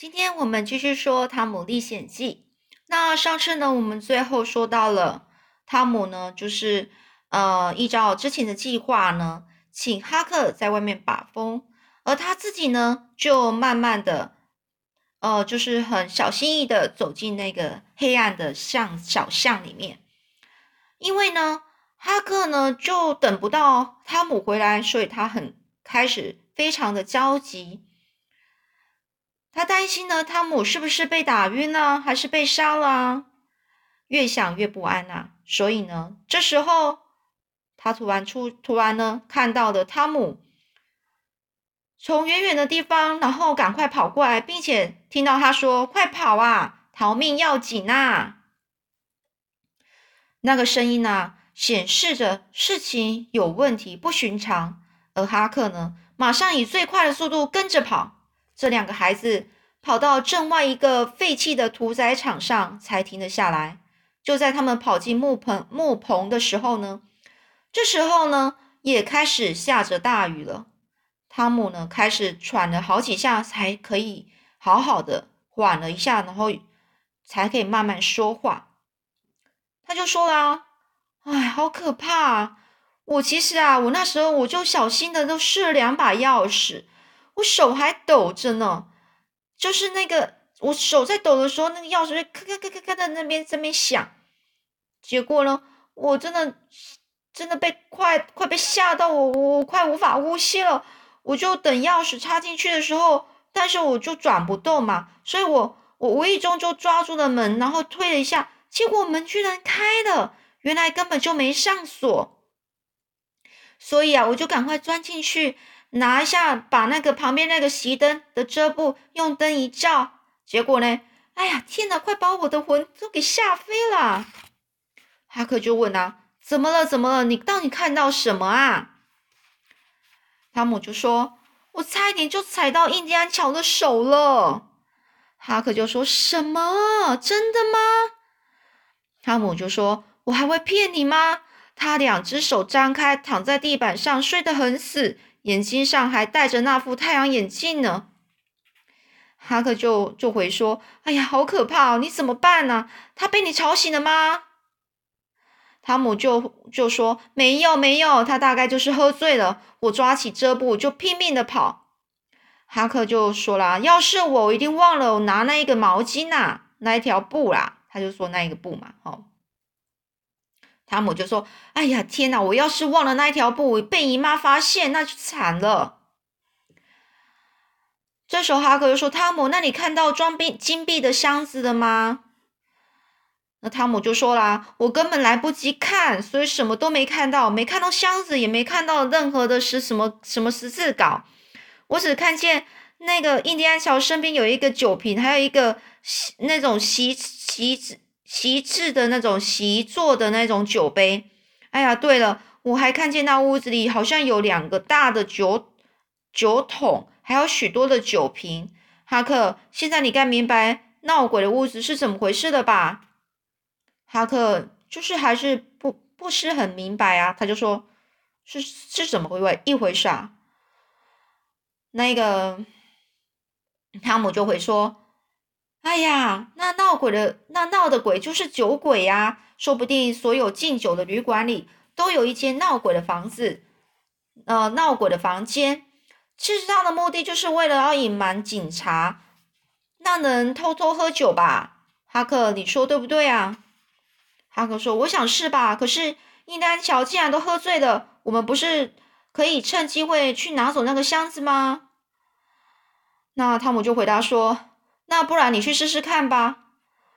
今天我们继续说《汤姆历险记》。那上次呢，我们最后说到了汤姆呢，就是呃，依照之前的计划呢，请哈克在外面把风，而他自己呢，就慢慢的，呃，就是很小心翼翼的走进那个黑暗的巷小巷里面。因为呢，哈克呢就等不到汤姆回来，所以他很开始非常的焦急。他担心呢，汤姆是不是被打晕了，还是被杀了？越想越不安呐。所以呢，这时候他突然出，突然呢看到了汤姆从远远的地方，然后赶快跑过来，并且听到他说：“快跑啊，逃命要紧呐！”那个声音呢，显示着事情有问题，不寻常。而哈克呢，马上以最快的速度跟着跑。这两个孩子跑到镇外一个废弃的屠宰场上，才停了下来。就在他们跑进木棚木棚的时候呢，这时候呢，也开始下着大雨了。汤姆呢，开始喘了好几下，才可以好好的缓了一下，然后才可以慢慢说话。他就说啦：“哎，好可怕！啊我其实啊，我那时候我就小心的都试了两把钥匙。”我手还抖着呢，就是那个我手在抖的时候，那个钥匙咔咔咔咔咔在那边这边响。结果呢，我真的真的被快快被吓到，我我快无法呼吸了。我就等钥匙插进去的时候，但是我就转不动嘛，所以我我无意中就抓住了门，然后推了一下，结果门居然开了，原来根本就没上锁。所以啊，我就赶快钻进去。拿一下，把那个旁边那个熄灯的遮布用灯一照，结果呢？哎呀，天哪！快把我的魂都给吓飞了！哈克就问啊：“怎么了？怎么了？你到底看到什么啊？”汤姆就说：“我差一点就踩到印第安乔的手了。”哈克就说什么？真的吗？汤姆就说：“我还会骗你吗？他两只手张开，躺在地板上，睡得很死。”眼睛上还戴着那副太阳眼镜呢，哈克就就回说：“哎呀，好可怕哦！你怎么办呢？他被你吵醒了吗？”汤姆就就说：“没有，没有，他大概就是喝醉了。”我抓起遮布就拼命的跑。哈克就说啦：“要是我，我一定忘了我拿那一个毛巾呐，那一条布啦。”他就说那一个布嘛，好。汤姆就说：“哎呀，天哪！我要是忘了那一条布，被姨妈发现，那就惨了。”这时候哈克又说：“汤姆，那你看到装币金币的箱子了吗？”那汤姆就说啦：“我根本来不及看，所以什么都没看到，没看到箱子，也没看到任何的是什么什么十字稿。我只看见那个印第安乔身边有一个酒瓶，还有一个那种锡锡纸。”席制的那种席座的那种酒杯，哎呀，对了，我还看见那屋子里好像有两个大的酒酒桶，还有许多的酒瓶。哈克，现在你该明白闹鬼的屋子是怎么回事了吧？哈克就是还是不不是很明白啊，他就说，是是怎么回事一回事啊？那个汤姆就会说。哎呀，那闹鬼的那闹的鬼就是酒鬼呀！说不定所有敬酒的旅馆里都有一间闹鬼的房子，呃，闹鬼的房间。其实他的目的就是为了要隐瞒警察，那能偷偷喝酒吧？哈克，你说对不对啊？哈克说：“我想是吧。可是印第安乔既然都喝醉了，我们不是可以趁机会去拿走那个箱子吗？”那汤姆就回答说。那不然你去试试看吧。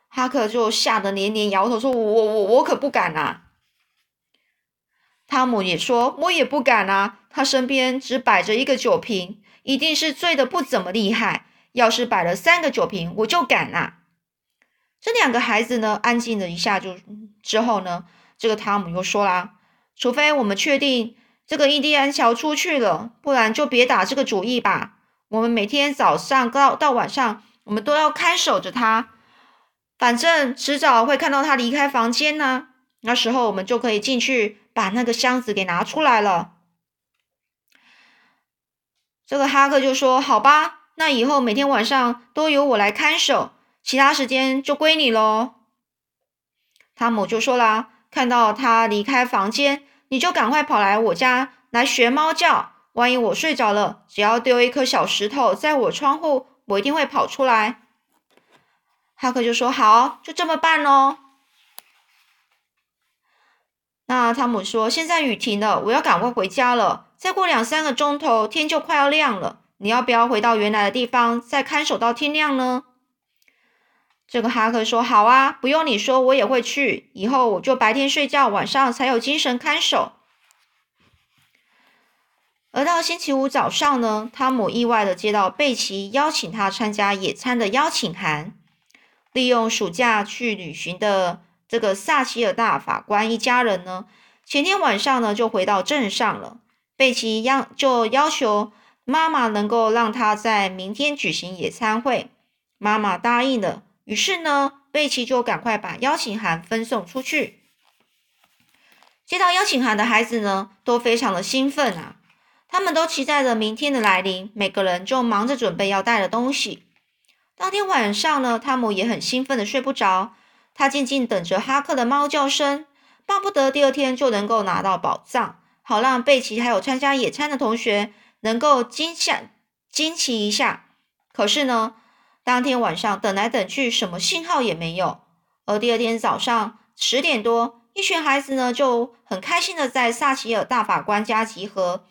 哈克就吓得连连摇头说：“我我我可不敢啊。”汤姆也说：“我也不敢啊。”他身边只摆着一个酒瓶，一定是醉的不怎么厉害。要是摆了三个酒瓶，我就敢啊。这两个孩子呢，安静了一下，就之后呢，这个汤姆又说啦：“除非我们确定这个印第安乔出去了，不然就别打这个主意吧。我们每天早上到到晚上。”我们都要看守着他，反正迟早会看到他离开房间呢。那时候我们就可以进去把那个箱子给拿出来了。这个哈克就说：“好吧，那以后每天晚上都由我来看守，其他时间就归你喽。汤姆就说啦：“看到他离开房间，你就赶快跑来我家来学猫叫。万一我睡着了，只要丢一颗小石头在我窗户，我一定会跑出来。”哈克就说：“好，就这么办哦。”那汤姆说：“现在雨停了，我要赶快回家了。再过两三个钟头，天就快要亮了。你要不要回到原来的地方，再看守到天亮呢？”这个哈克说：“好啊，不用你说，我也会去。以后我就白天睡觉，晚上才有精神看守。”而到星期五早上呢，汤姆意外的接到贝奇邀请他参加野餐的邀请函，利用暑假去旅行的。这个萨奇尔大法官一家人呢，前天晚上呢就回到镇上了。贝奇要就要求妈妈能够让他在明天举行野餐会，妈妈答应了。于是呢，贝奇就赶快把邀请函分送出去。接到邀请函的孩子呢，都非常的兴奋啊，他们都期待着明天的来临，每个人就忙着准备要带的东西。当天晚上呢，汤姆也很兴奋的睡不着。他静静等着哈克的猫叫声，巴不得第二天就能够拿到宝藏，好让贝奇还有参加野餐的同学能够惊吓、惊奇一下。可是呢，当天晚上等来等去，什么信号也没有。而第二天早上十点多，一群孩子呢就很开心的在萨奇尔大法官家集合，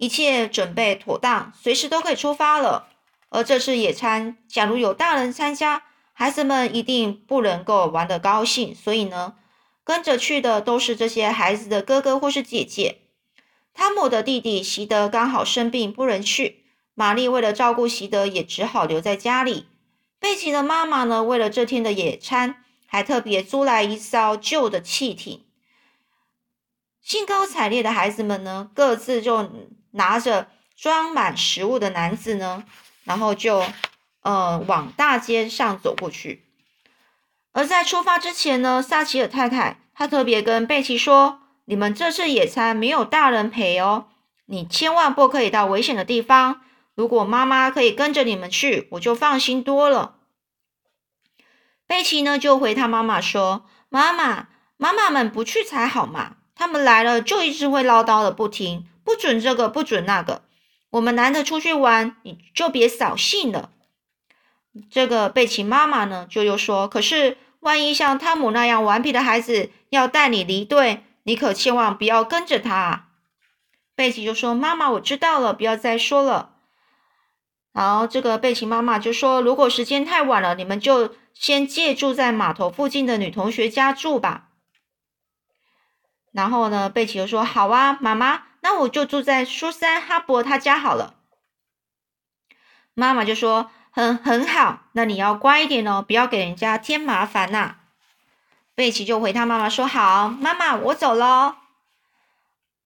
一切准备妥当，随时都可以出发了。而这次野餐，假如有大人参加，孩子们一定不能够玩得高兴，所以呢，跟着去的都是这些孩子的哥哥或是姐姐。汤姆的弟弟席德刚好生病不能去，玛丽为了照顾席德也只好留在家里。贝奇的妈妈呢，为了这天的野餐，还特别租来一艘旧的汽艇。兴高采烈的孩子们呢，各自就拿着装满食物的篮子呢，然后就。呃，往大街上走过去。而在出发之前呢，萨奇尔太太她特别跟贝奇说：“你们这次野餐没有大人陪哦，你千万不可以到危险的地方。如果妈妈可以跟着你们去，我就放心多了。”贝奇呢就回他妈妈说：“妈妈，妈妈们不去才好嘛，他们来了就一直会唠叨的不停，不准这个，不准那个。我们难得出去玩，你就别扫兴了。”这个贝奇妈妈呢，就又说：“可是，万一像汤姆那样顽皮的孩子要带你离队，你可千万不要跟着他。”贝奇就说：“妈妈，我知道了，不要再说了。”然后这个贝奇妈妈就说：“如果时间太晚了，你们就先借住在码头附近的女同学家住吧。”然后呢，贝奇就说：“好啊，妈妈，那我就住在苏珊哈伯他家好了。”妈妈就说。很很好，那你要乖一点哦，不要给人家添麻烦呐。贝奇就回他妈妈说：“好，妈妈，我走喽。”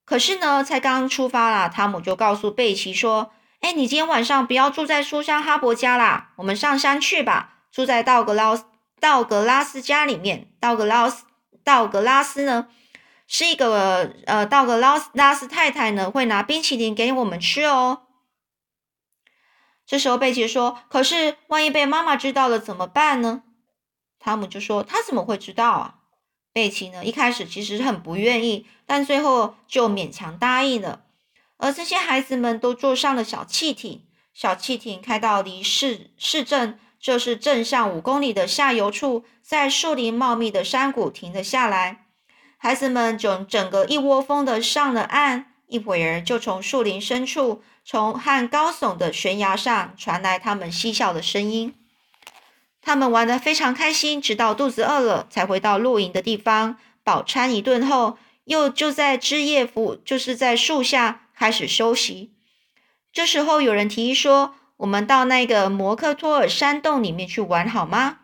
可是呢，才刚出发啦，汤姆就告诉贝奇说：“哎，你今天晚上不要住在苏珊哈伯家啦，我们上山去吧，住在道格拉斯道格拉斯家里面。道格拉斯道格拉斯呢，是一个呃，道格拉斯拉斯太太呢，会拿冰淇淋给我们吃哦。”这时候贝奇说：“可是万一被妈妈知道了怎么办呢？”汤姆就说：“他怎么会知道啊？”贝奇呢，一开始其实很不愿意，但最后就勉强答应了。而这些孩子们都坐上了小汽艇，小汽艇开到离市市镇，就是镇上五公里的下游处，在树林茂密的山谷停了下来。孩子们整整个一窝蜂的上了岸，一会儿就从树林深处。从和高耸的悬崖上传来他们嬉笑的声音，他们玩得非常开心，直到肚子饿了才回到露营的地方饱餐一顿后，又就在枝叶附，就是在树下开始休息。这时候有人提议说：“我们到那个摩克托尔山洞里面去玩好吗？”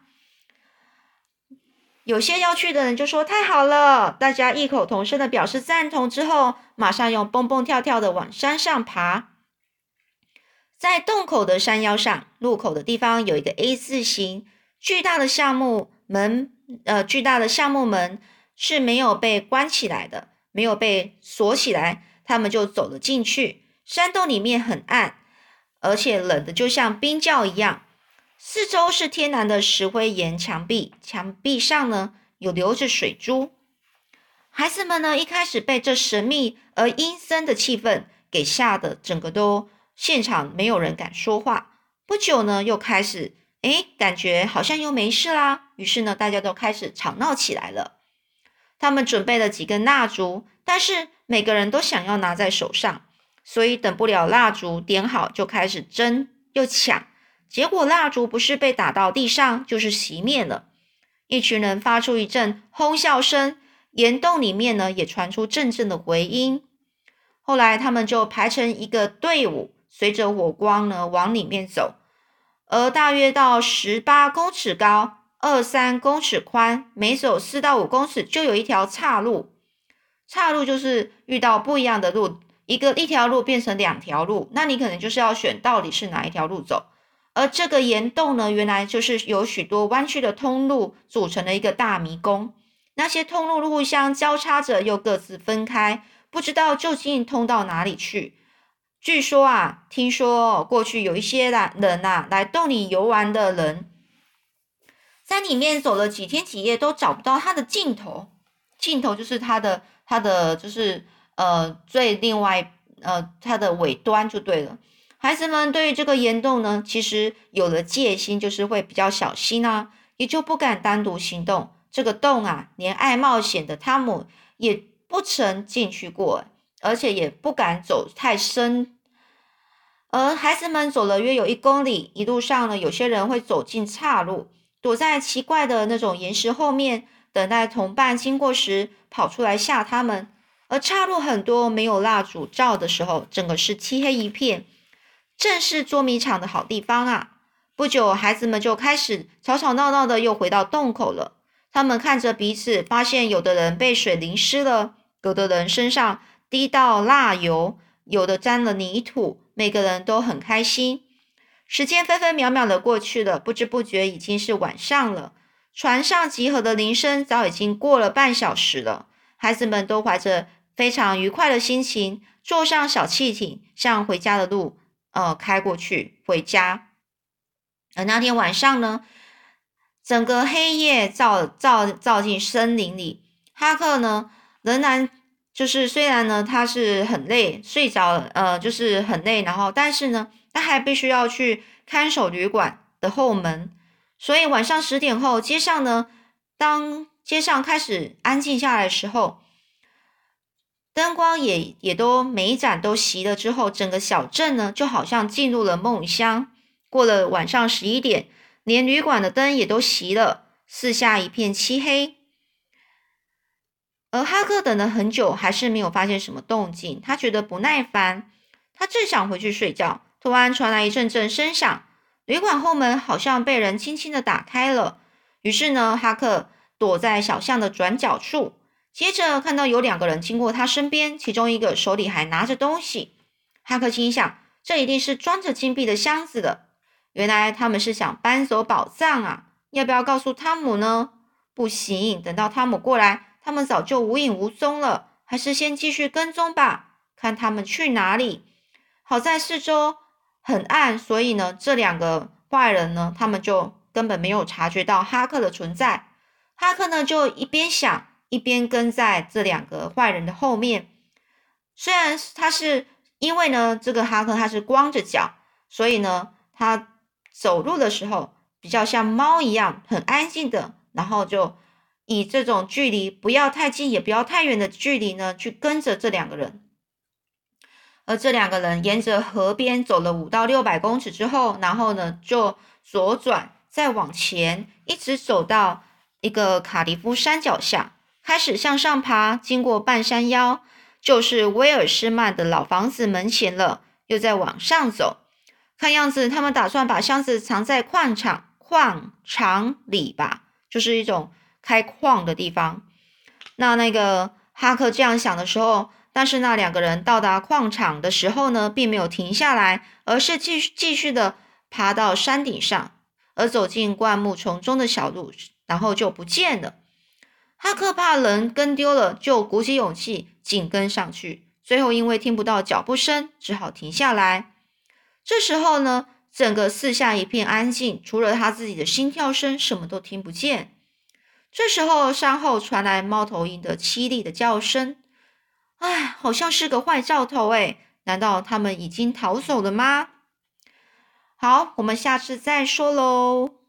有些要去的人就说：“太好了！”大家异口同声的表示赞同之后，马上用蹦蹦跳跳的往山上爬。在洞口的山腰上，入口的地方有一个 A 字形巨大的橡木门，呃，巨大的橡木门是没有被关起来的，没有被锁起来，他们就走了进去。山洞里面很暗，而且冷的就像冰窖一样。四周是天然的石灰岩墙壁，墙壁上呢有流着水珠。孩子们呢一开始被这神秘而阴森的气氛给吓得整个都现场没有人敢说话。不久呢又开始哎感觉好像又没事啦，于是呢大家都开始吵闹起来了。他们准备了几根蜡烛，但是每个人都想要拿在手上，所以等不了蜡烛点好就开始争又抢。结果蜡烛不是被打到地上，就是熄灭了。一群人发出一阵哄笑声，岩洞里面呢也传出阵阵的回音。后来他们就排成一个队伍，随着火光呢往里面走。而大约到十八公尺高、二三公尺宽，每走四到五公尺就有一条岔路。岔路就是遇到不一样的路，一个一条路变成两条路，那你可能就是要选到底是哪一条路走。而这个岩洞呢，原来就是由许多弯曲的通路组成的一个大迷宫。那些通路互相交叉着，又各自分开，不知道究竟通到哪里去。据说啊，听说过去有一些人呐，来洞里游玩的人，在里面走了几天几夜，都找不到它的尽头。尽头就是它的，它的就是呃最另外呃它的尾端就对了。孩子们对于这个岩洞呢，其实有了戒心，就是会比较小心啊，也就不敢单独行动。这个洞啊，连爱冒险的汤姆也不曾进去过，而且也不敢走太深。而孩子们走了约有一公里，一路上呢，有些人会走进岔路，躲在奇怪的那种岩石后面，等待同伴经过时跑出来吓他们。而岔路很多没有蜡烛照的时候，整个是漆黑一片。正是捉迷藏的好地方啊！不久，孩子们就开始吵吵闹闹的，又回到洞口了。他们看着彼此，发现有的人被水淋湿了，有的人身上滴到蜡油，有的沾了泥土。每个人都很开心。时间分分秒秒的过去了，不知不觉已经是晚上了。船上集合的铃声早已经过了半小时了。孩子们都怀着非常愉快的心情，坐上小汽艇，向回家的路。呃，开过去回家。而那天晚上呢，整个黑夜照照照进森林里。哈克呢，仍然就是虽然呢他是很累，睡着，呃，就是很累，然后但是呢，他还必须要去看守旅馆的后门。所以晚上十点后，街上呢，当街上开始安静下来的时候。灯光也也都每一盏都熄了之后，整个小镇呢就好像进入了梦乡。过了晚上十一点，连旅馆的灯也都熄了，四下一片漆黑。而哈克等了很久，还是没有发现什么动静。他觉得不耐烦，他正想回去睡觉，突然传来一阵阵声响，旅馆后门好像被人轻轻的打开了。于是呢，哈克躲在小巷的转角处。接着看到有两个人经过他身边，其中一个手里还拿着东西。哈克心想，这一定是装着金币的箱子的。原来他们是想搬走宝藏啊！要不要告诉汤姆呢？不行，等到汤姆过来，他们早就无影无踪了。还是先继续跟踪吧，看他们去哪里。好在四周很暗，所以呢，这两个坏人呢，他们就根本没有察觉到哈克的存在。哈克呢，就一边想。一边跟在这两个坏人的后面，虽然他是因为呢，这个哈克他是光着脚，所以呢，他走路的时候比较像猫一样，很安静的，然后就以这种距离不要太近也不要太远的距离呢，去跟着这两个人。而这两个人沿着河边走了五到六百公尺之后，然后呢，就左转再往前，一直走到一个卡迪夫山脚下。开始向上爬，经过半山腰，就是威尔斯曼的老房子门前了。又在往上走，看样子他们打算把箱子藏在矿场矿场里吧，就是一种开矿的地方。那那个哈克这样想的时候，但是那两个人到达矿场的时候呢，并没有停下来，而是继续继续的爬到山顶上，而走进灌木丛中的小路，然后就不见了。哈克怕人跟丢了，就鼓起勇气紧跟上去。最后因为听不到脚步声，只好停下来。这时候呢，整个四下一片安静，除了他自己的心跳声，什么都听不见。这时候，山后传来猫头鹰的凄厉的叫声。哎，好像是个坏兆头哎！难道他们已经逃走了吗？好，我们下次再说喽。